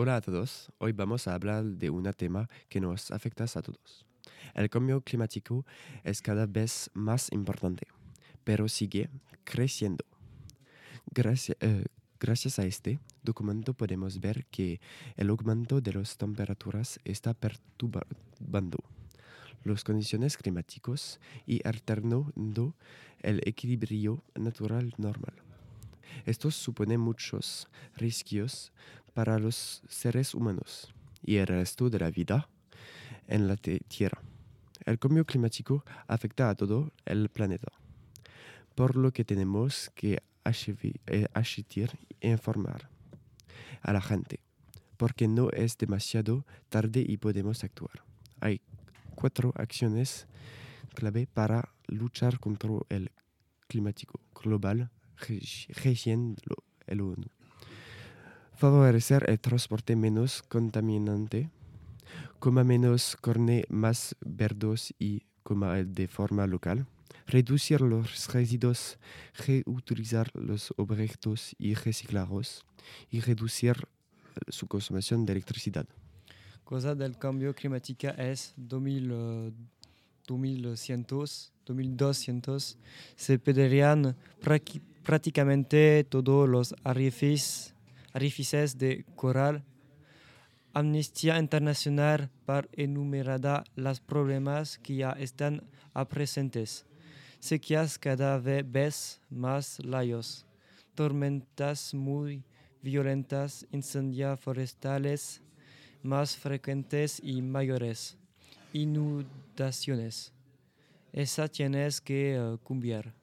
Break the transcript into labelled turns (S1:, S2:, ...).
S1: Hola a todos, hoy vamos a hablar de un tema que nos afecta a todos. El cambio climático es cada vez más importante, pero sigue creciendo. Gracias, eh, gracias a este documento podemos ver que el aumento de las temperaturas está perturbando las condiciones climáticas y alternando el equilibrio natural normal. Esto supone muchos riesgos para los seres humanos y el resto de la vida en la Tierra. El cambio climático afecta a todo el planeta, por lo que tenemos que asistir e informar a la gente, porque no es demasiado tarde y podemos actuar. Hay cuatro acciones clave para luchar contra el climático global recién el ONU. Favorecer el transporte menos contaminante, coma menos carne más verdos y coma de forma local, reducir los residuos, reutilizar los objetos y reciclarlos y reducir su consumación de electricidad.
S2: Cosa del cambio climático es 2000, 2100, 2200, se perderían prácticamente todos los arrecifes arrecifes de coral. Amnistía Internacional para enumerar los problemas que ya están presentes. Sequías cada vez más largos, tormentas muy violentas, incendios forestales más frecuentes y mayores, inundaciones. Esa tienes que uh, cambiar.